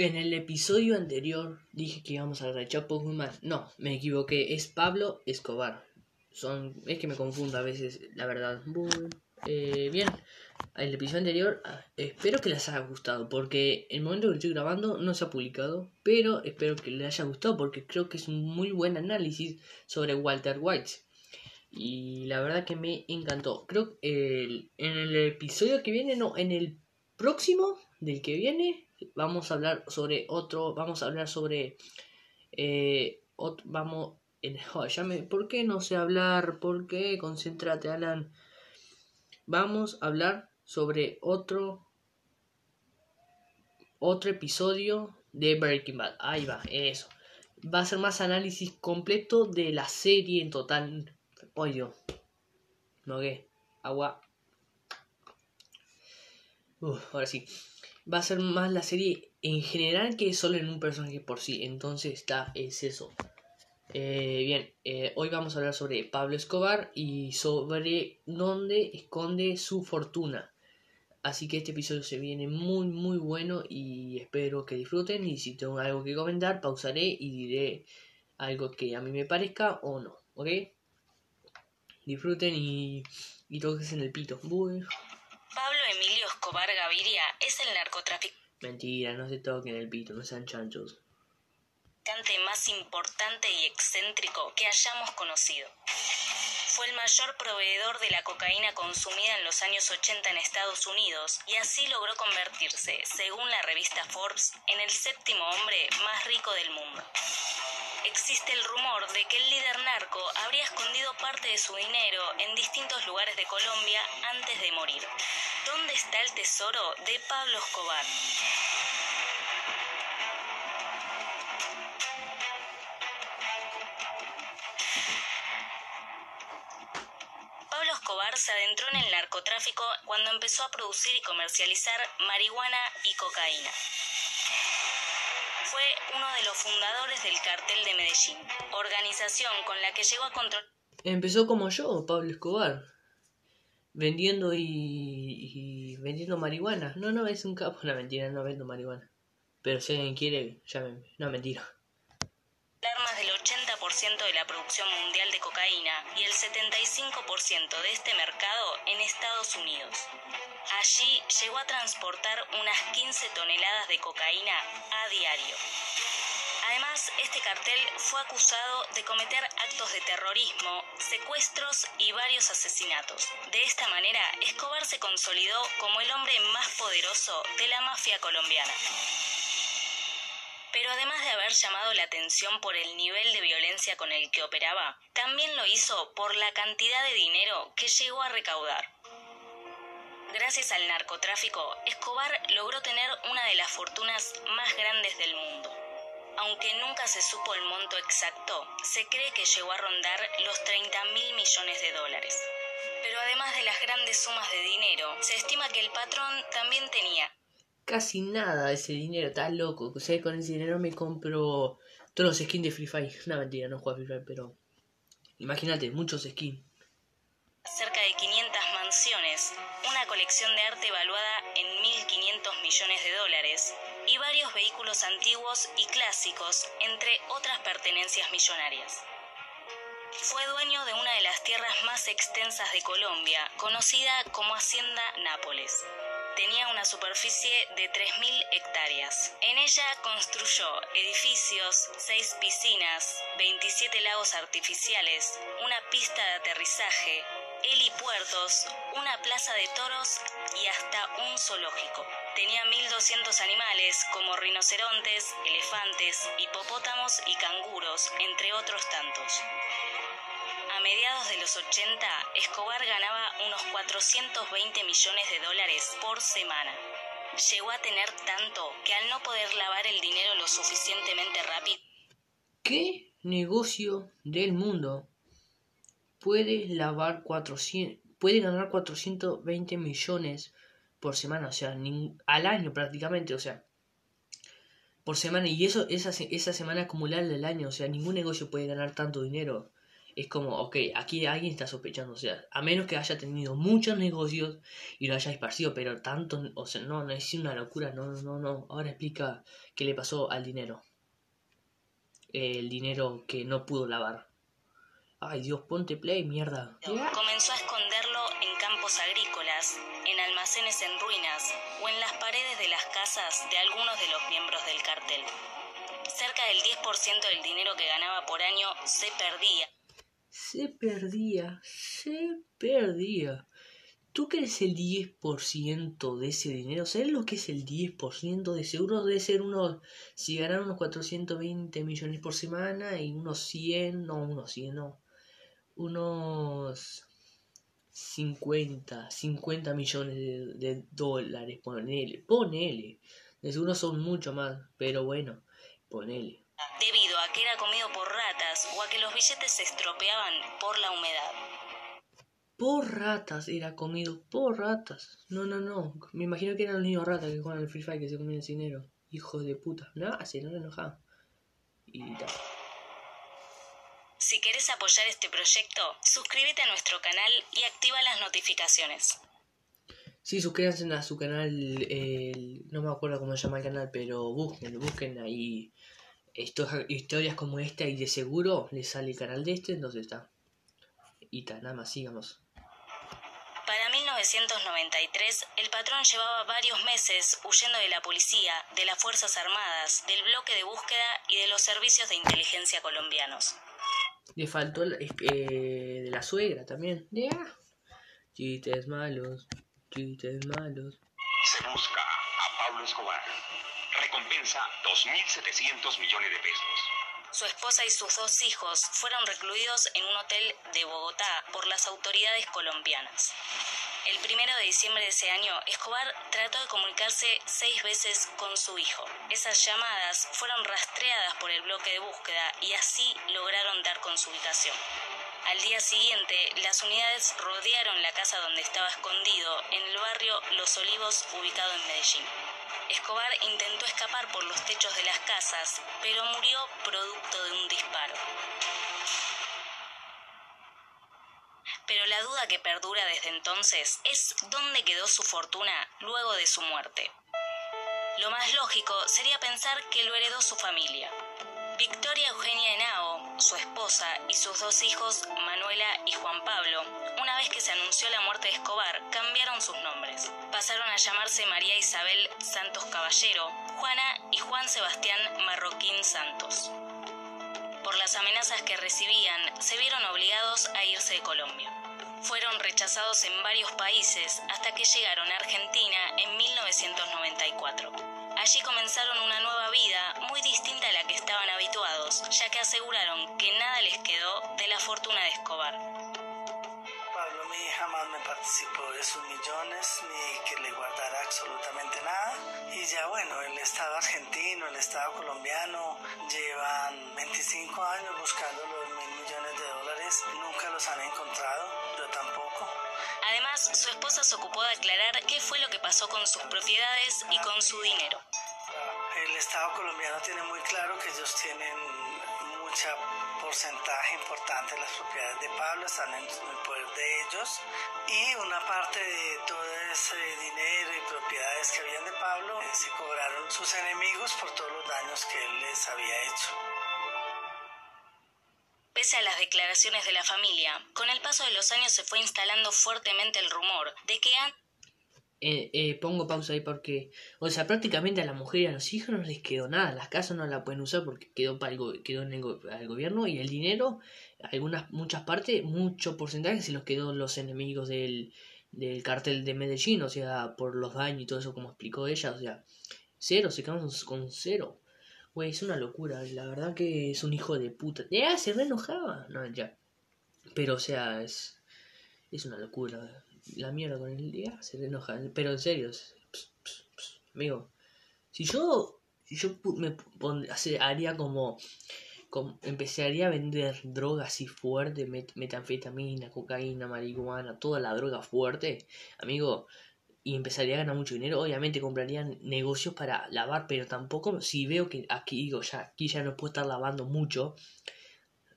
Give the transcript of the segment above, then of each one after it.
En el episodio anterior dije que íbamos a Chapo Guzmán. No, me equivoqué. Es Pablo Escobar. Son, es que me confundo a veces, la verdad. Eh, bien, el episodio anterior ah, espero que les haya gustado. Porque el momento que estoy grabando no se ha publicado. Pero espero que les haya gustado porque creo que es un muy buen análisis sobre Walter White. Y la verdad que me encantó. Creo que en el episodio que viene, no, en el próximo del que viene vamos a hablar sobre otro, vamos a hablar sobre, eh, vamos, en, ¿por qué no sé hablar? ¿Por qué? Concéntrate, Alan. Vamos a hablar sobre otro, otro episodio de Breaking Bad. Ahí va, eso. Va a ser más análisis completo de la serie en total. Oye, no qué, agua. Uf, ahora sí va a ser más la serie en general que solo en un personaje por sí. Entonces está, es eso. Eh, bien, eh, hoy vamos a hablar sobre Pablo Escobar y sobre dónde esconde su fortuna. Así que este episodio se viene muy muy bueno y espero que disfruten y si tengo algo que comentar pausaré y diré algo que a mí me parezca o no, ¿ok? Disfruten y, y toques en el pito. Pablo Emilio Escobar Gaviria es el narcotraficante. Mentira, no se toquen el pito, no sean chanchos. más importante y excéntrico que hayamos conocido. Fue el mayor proveedor de la cocaína consumida en los años 80 en Estados Unidos y así logró convertirse, según la revista Forbes, en el séptimo hombre más rico del mundo existe el rumor de que el líder narco habría escondido parte de su dinero en distintos lugares de Colombia antes de morir. ¿Dónde está el tesoro de Pablo Escobar? Pablo Escobar se adentró en el narcotráfico cuando empezó a producir y comercializar marihuana y cocaína uno de los fundadores del cartel de Medellín, organización con la que llegó a controlar... Empezó como yo, Pablo Escobar, vendiendo y, vendiendo marihuana. No, no, es un capo, una mentira, no vendo marihuana. Pero si alguien quiere, llámeme, no mentira. Del 80% de la producción mundial de cocaína y el 75% de este mercado en Estados Unidos. Allí llegó a transportar unas 15 toneladas de cocaína a diario. Además, este cartel fue acusado de cometer actos de terrorismo, secuestros y varios asesinatos. De esta manera, Escobar se consolidó como el hombre más poderoso de la mafia colombiana. Pero además de haber llamado la atención por el nivel de violencia con el que operaba, también lo hizo por la cantidad de dinero que llegó a recaudar. Gracias al narcotráfico, Escobar logró tener una de las fortunas más grandes del mundo. Aunque nunca se supo el monto exacto, se cree que llegó a rondar los 30 mil millones de dólares. Pero además de las grandes sumas de dinero, se estima que el patrón también tenía casi nada ese dinero, está loco. O sea, con ese dinero me compro todos los skins de Free Fire. Una mentira, no juego a Free Fire, pero imagínate, muchos skins. Cerca de 500 mansiones, una colección de arte evaluada en 1.500 millones de dólares y varios vehículos antiguos y clásicos, entre otras pertenencias millonarias. Fue dueño de una de las tierras más extensas de Colombia, conocida como Hacienda Nápoles tenía una superficie de 3.000 hectáreas. En ella construyó edificios, seis piscinas, 27 lagos artificiales, una pista de aterrizaje, helipuertos, una plaza de toros y hasta un zoológico. Tenía 1.200 animales como rinocerontes, elefantes, hipopótamos y canguros, entre otros tantos. A mediados de los 80, Escobar ganaba unos 420 millones de dólares por semana. Llegó a tener tanto que al no poder lavar el dinero lo suficientemente rápido. ¿Qué negocio del mundo puede lavar 400, puede ganar 420 millones por semana, o sea, al año prácticamente, o sea, por semana y eso esa, esa semana acumulada del año, o sea, ningún negocio puede ganar tanto dinero es como, ok, aquí alguien está sospechando, o sea, a menos que haya tenido muchos negocios y lo haya esparcido, pero tanto, o sea, no, no es una locura, no, no, no. Ahora explica qué le pasó al dinero. El dinero que no pudo lavar. Ay, Dios, ponte play, mierda. Comenzó a esconderlo en campos agrícolas, en almacenes en ruinas o en las paredes de las casas de algunos de los miembros del cartel. Cerca del 10% del dinero que ganaba por año se perdía se perdía, se perdía. ¿Tú crees el 10% de ese dinero? ¿Sabes lo que es el 10%? De seguro debe ser unos, si ganan unos 420 millones por semana y unos 100, no, unos 100, no, unos 50, 50 millones de, de dólares, ponele, ponele. De seguro son mucho más, pero bueno, ponele debido a que era comido por ratas o a que los billetes se estropeaban por la humedad. Por ratas, era comido por ratas. No, no, no. Me imagino que eran los niños ratas que juegan al Free Fire que se comían el dinero. Hijos de puta. No, así no le Y tal. Si querés apoyar este proyecto, suscríbete a nuestro canal y activa las notificaciones. Sí, suscríbanse a su canal, no me acuerdo cómo se llama el canal, pero busquen, busquen ahí historias como esta y de seguro le sale el canal de este, entonces está. Y está, nada más, sigamos. Para 1993, el patrón llevaba varios meses huyendo de la policía, de las Fuerzas Armadas, del bloque de búsqueda y de los servicios de inteligencia colombianos. Le faltó eh, de la suegra también. Ya. Chistes malos, chistes malos. Se busca a Pablo Escobar recompensa 2.700 millones de pesos. Su esposa y sus dos hijos fueron recluidos en un hotel de Bogotá por las autoridades colombianas. El primero de diciembre de ese año, Escobar trató de comunicarse seis veces con su hijo. Esas llamadas fueron rastreadas por el bloque de búsqueda y así lograron dar con su ubicación. Al día siguiente, las unidades rodearon la casa donde estaba escondido en el barrio Los Olivos, ubicado en Medellín. Escobar intentó escapar por los techos de las casas, pero murió producto de un disparo. Pero la duda que perdura desde entonces es dónde quedó su fortuna luego de su muerte. Lo más lógico sería pensar que lo heredó su familia. Victoria Eugenia Henao, su esposa, y sus dos hijos, Manuela y Juan Pablo, una vez que se anunció la muerte de Escobar, cambiaron sus nombres. Pasaron a llamarse María Isabel Santos Caballero, Juana y Juan Sebastián Marroquín Santos. Por las amenazas que recibían, se vieron obligados a irse de Colombia. Fueron rechazados en varios países hasta que llegaron a Argentina en 1994. Allí comenzaron una nueva vida muy distinta a la que estaban habituados, ya que aseguraron que nada les quedó de la fortuna de Escobar. Pablo mi jamás me participó de sus millones ni que le guardara absolutamente nada. Y ya bueno, el Estado argentino, el Estado colombiano llevan 25 años buscando los mil millones de dólares, nunca los han encontrado, yo tampoco. Además, su esposa se ocupó de aclarar qué fue lo que pasó con sus propiedades y con su dinero. Estado colombiano tiene muy claro que ellos tienen mucha porcentaje importante de las propiedades de Pablo, están en el poder de ellos y una parte de todo ese dinero y propiedades que habían de Pablo eh, se cobraron sus enemigos por todos los daños que él les había hecho. Pese a las declaraciones de la familia, con el paso de los años se fue instalando fuertemente el rumor de que eh, eh, pongo pausa ahí porque, o sea, prácticamente a la mujer y a los hijos no les quedó nada, las casas no la pueden usar porque quedó, para el, quedó en el, gobierno y el dinero, algunas, muchas partes, mucho porcentaje se los quedó los enemigos del, del cartel de Medellín, o sea, por los daños y todo eso como explicó ella, o sea, cero, se quedaron con cero. Güey, es una locura, la verdad que es un hijo de puta. Ya, se re enojaba. No, ya. Pero, o sea, es, es una locura. La mierda con el día se re enoja. Pero en serio, amigo. Si yo, si yo me haría como, como, empezaría a vender drogas así fuerte, metanfetamina, cocaína, marihuana, toda la droga fuerte, amigo, y empezaría a ganar mucho dinero, obviamente comprarían negocios para lavar, pero tampoco si veo que aquí digo ya, aquí ya no puedo estar lavando mucho,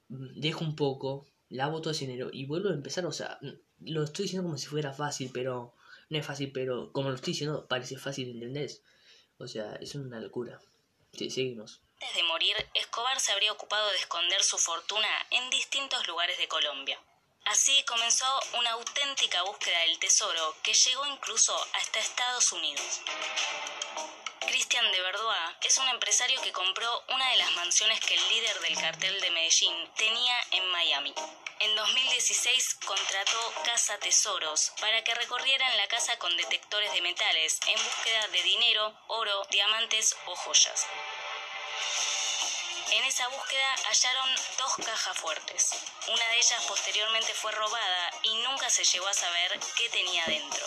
mm, dejo un poco lavo todo ese dinero y vuelvo a empezar, o sea, lo estoy diciendo como si fuera fácil, pero no es fácil, pero como lo estoy diciendo parece fácil, ¿entendés? O sea, es una locura. Sí, seguimos. Antes de morir, Escobar se habría ocupado de esconder su fortuna en distintos lugares de Colombia. Así comenzó una auténtica búsqueda del tesoro que llegó incluso hasta Estados Unidos. Cristian de Verdois es un empresario que compró una de las mansiones que el líder del cartel de Medellín tenía en Miami. En 2016 contrató Casa Tesoros para que recorrieran la casa con detectores de metales en búsqueda de dinero, oro, diamantes o joyas. En esa búsqueda hallaron dos cajas fuertes. Una de ellas posteriormente fue robada y nunca se llegó a saber qué tenía dentro.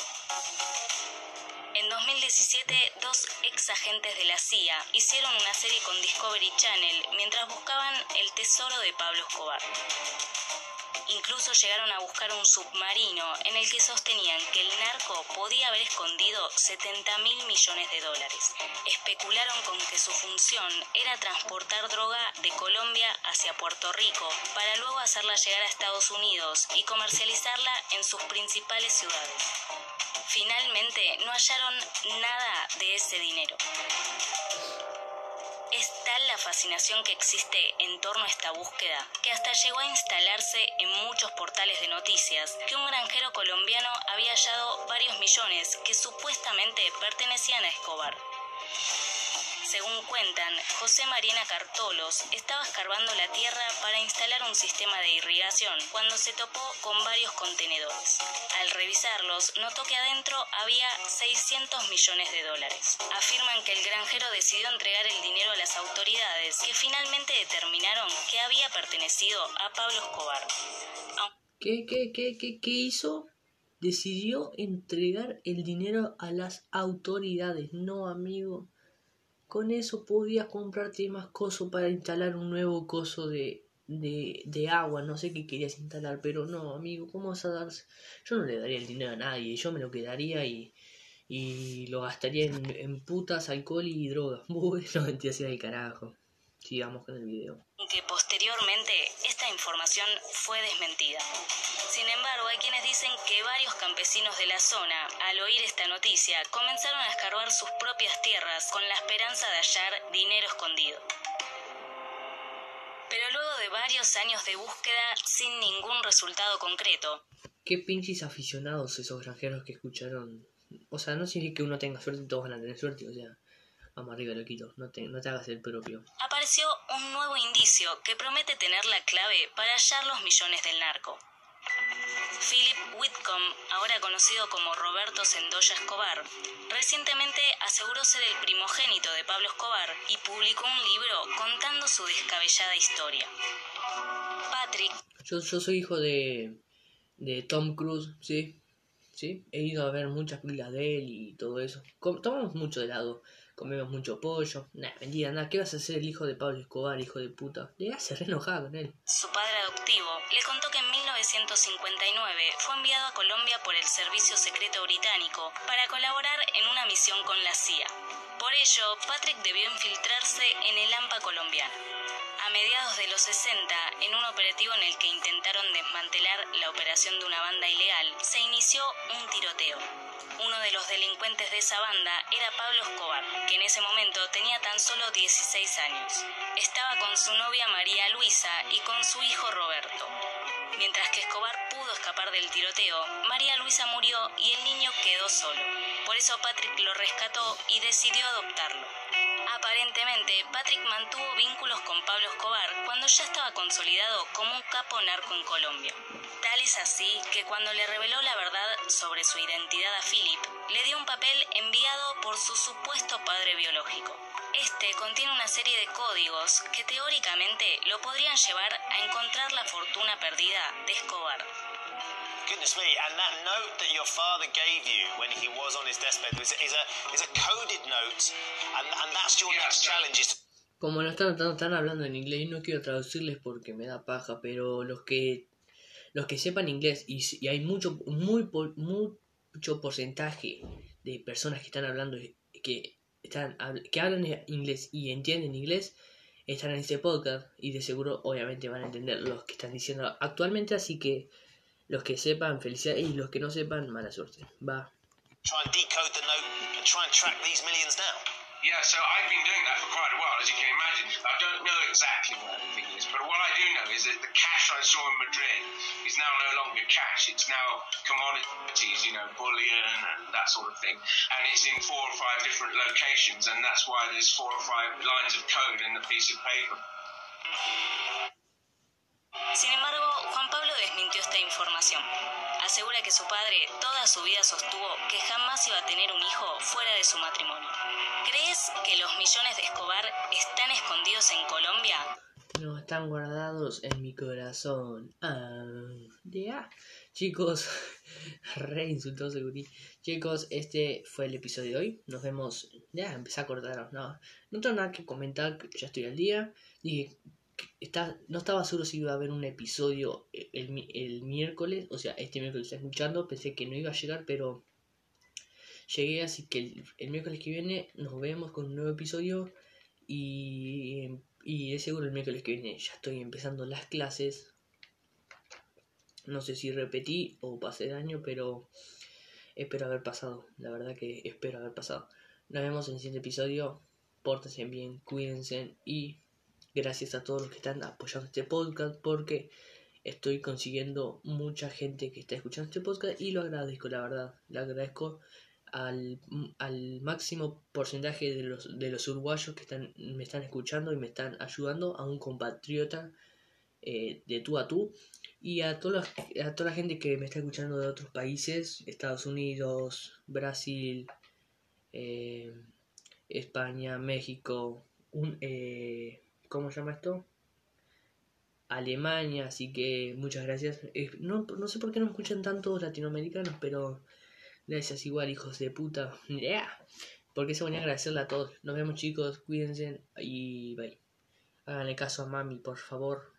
En 2017, dos ex agentes de la CIA hicieron una serie con Discovery Channel mientras buscaban el tesoro de Pablo Escobar. Incluso llegaron a buscar un submarino en el que sostenían que el narco podía haber escondido 70 mil millones de dólares. Especularon con que su función era transportar droga de Colombia hacia Puerto Rico para luego hacerla llegar a Estados Unidos y comercializarla en sus principales ciudades. Finalmente no hallaron nada de ese dinero. Es tal la fascinación que existe en torno a esta búsqueda que hasta llegó a instalarse en muchos portales de noticias que un granjero colombiano había hallado varios millones que supuestamente pertenecían a Escobar. Según cuentan, José Marina Cartolos estaba escarbando la tierra para instalar un sistema de irrigación cuando se topó con varios contenedores. Al revisarlos, notó que adentro había 600 millones de dólares. Afirman que el granjero decidió entregar el dinero a las autoridades, que finalmente determinaron que había pertenecido a Pablo Escobar. ¿Qué, qué, qué, qué, qué hizo? Decidió entregar el dinero a las autoridades. No, amigo. Con eso podías comprarte más coso para instalar un nuevo coso de, de, de agua. No sé qué querías instalar, pero no, amigo, ¿cómo vas a darse? Yo no le daría el dinero a nadie. Yo me lo quedaría y, y lo gastaría en, en putas, alcohol y drogas. Bueno, mentira, sea de carajo. Sigamos con el video. Que posteriormente esta información fue desmentida. Sin embargo, hay quienes dicen que varios campesinos de la zona, al oír esta noticia, comenzaron a escarbar sus propias tierras con la esperanza de hallar dinero escondido. Pero luego de varios años de búsqueda sin ningún resultado concreto, Qué pinches aficionados esos granjeros que escucharon. O sea, no significa que uno tenga suerte y todos van a tener suerte. O sea, vamos arriba, loquito. No te, no te hagas el propio. apareció un nuevo indicio que promete tener la clave para hallar los millones del narco. Philip Whitcomb, ahora conocido como Roberto Sendoya Escobar, recientemente aseguró ser el primogénito de Pablo Escobar y publicó un libro contando su descabellada historia. Patrick Yo, yo soy hijo de, de Tom Cruise, ¿sí? ¿Sí? He ido a ver muchas películas de él y todo eso. Com- tomamos mucho helado, comemos mucho pollo. Nah, mentira, nada. ¿Qué vas a hacer el hijo de Pablo Escobar, hijo de puta? Le hace re enojada con él. Su padre adoptivo le contó que en 1959 fue enviado a Colombia por el Servicio Secreto Británico para colaborar en una misión con la CIA. Por ello, Patrick debió infiltrarse en el AMPA colombiano. A mediados de los 60, en un operativo en el que intentaron desmantelar la operación de una banda ilegal, se inició un tiroteo. Uno de los delincuentes de esa banda era Pablo Escobar, que en ese momento tenía tan solo 16 años. Estaba con su novia María Luisa y con su hijo Roberto. Mientras que Escobar pudo escapar del tiroteo, María Luisa murió y el niño quedó solo. Por eso Patrick lo rescató y decidió adoptarlo. Aparentemente, Patrick mantuvo vínculos con Pablo Escobar cuando ya estaba consolidado como un capo narco en Colombia. Tal es así que cuando le reveló la verdad sobre su identidad a Philip, le dio un papel enviado por su supuesto padre biológico. Este contiene una serie de códigos que teóricamente lo podrían llevar a encontrar la fortuna perdida de Escobar. Goodness me, and that note that your father gave you when he was on his deathbed is, is, a, is a coded note, and, and that's your next challenge is Como no están, están, están hablando en inglés, no quiero traducirles porque me da paja, pero los que los que sepan inglés y, hay mucho muy mucho porcentaje de personas que están hablando que están que hablan inglés y entienden inglés están en este podcast y de seguro obviamente van a entender los que están diciendo actualmente, así que los que sepan, felicidades y los que no sepan, mala suerte. Va. Try and decode the note and try and track these millions down. Yeah, so I've been doing that for quite a while, as you can imagine. I don't know exactly what everything is, but what I do know is that the cash I saw in Madrid is now no longer cash. It's now commodities, you know, bullion and that sort of thing. And it's in four or five different locations, and that's why there's four or five lines of code in the piece of paper. Sin embargo, esta información. Asegura que su padre toda su vida sostuvo que jamás iba a tener un hijo fuera de su matrimonio. ¿Crees que los millones de Escobar están escondidos en Colombia? No están guardados en mi corazón. Ah, ya. Chicos, re insultoso el gurí. Chicos, este fue el episodio de hoy. Nos vemos. Ya, empecé a cortar. No, no tengo nada que comentar. Ya estoy al día. Dije, está, no estaba seguro si iba a haber un episodio el, mi- el miércoles. O sea, este miércoles está escuchando. Pensé que no iba a llegar, pero llegué. Así que el, el miércoles que viene nos vemos con un nuevo episodio. Y, y de seguro el miércoles que viene ya estoy empezando las clases. No sé si repetí o pasé de año, pero espero haber pasado. La verdad que espero haber pasado. Nos vemos en el siguiente episodio. Pórtense bien, cuídense y gracias a todos los que están apoyando este podcast porque estoy consiguiendo mucha gente que está escuchando este podcast y lo agradezco, la verdad. Le agradezco al, al máximo porcentaje de los, de los uruguayos que están, me están escuchando y me están ayudando, a un compatriota eh, de tú a tú y a, todos los- a toda la gente que me está escuchando de otros países, Estados Unidos, Brasil, eh, España, México, un, eh, ¿cómo se llama esto? Alemania, así que muchas gracias. Eh, no, no sé por qué no escuchan tantos latinoamericanos, pero gracias igual, hijos de puta. Yeah. Porque se van a agradecerle a todos. Nos vemos chicos, cuídense y bye. Háganle caso a mami, por favor.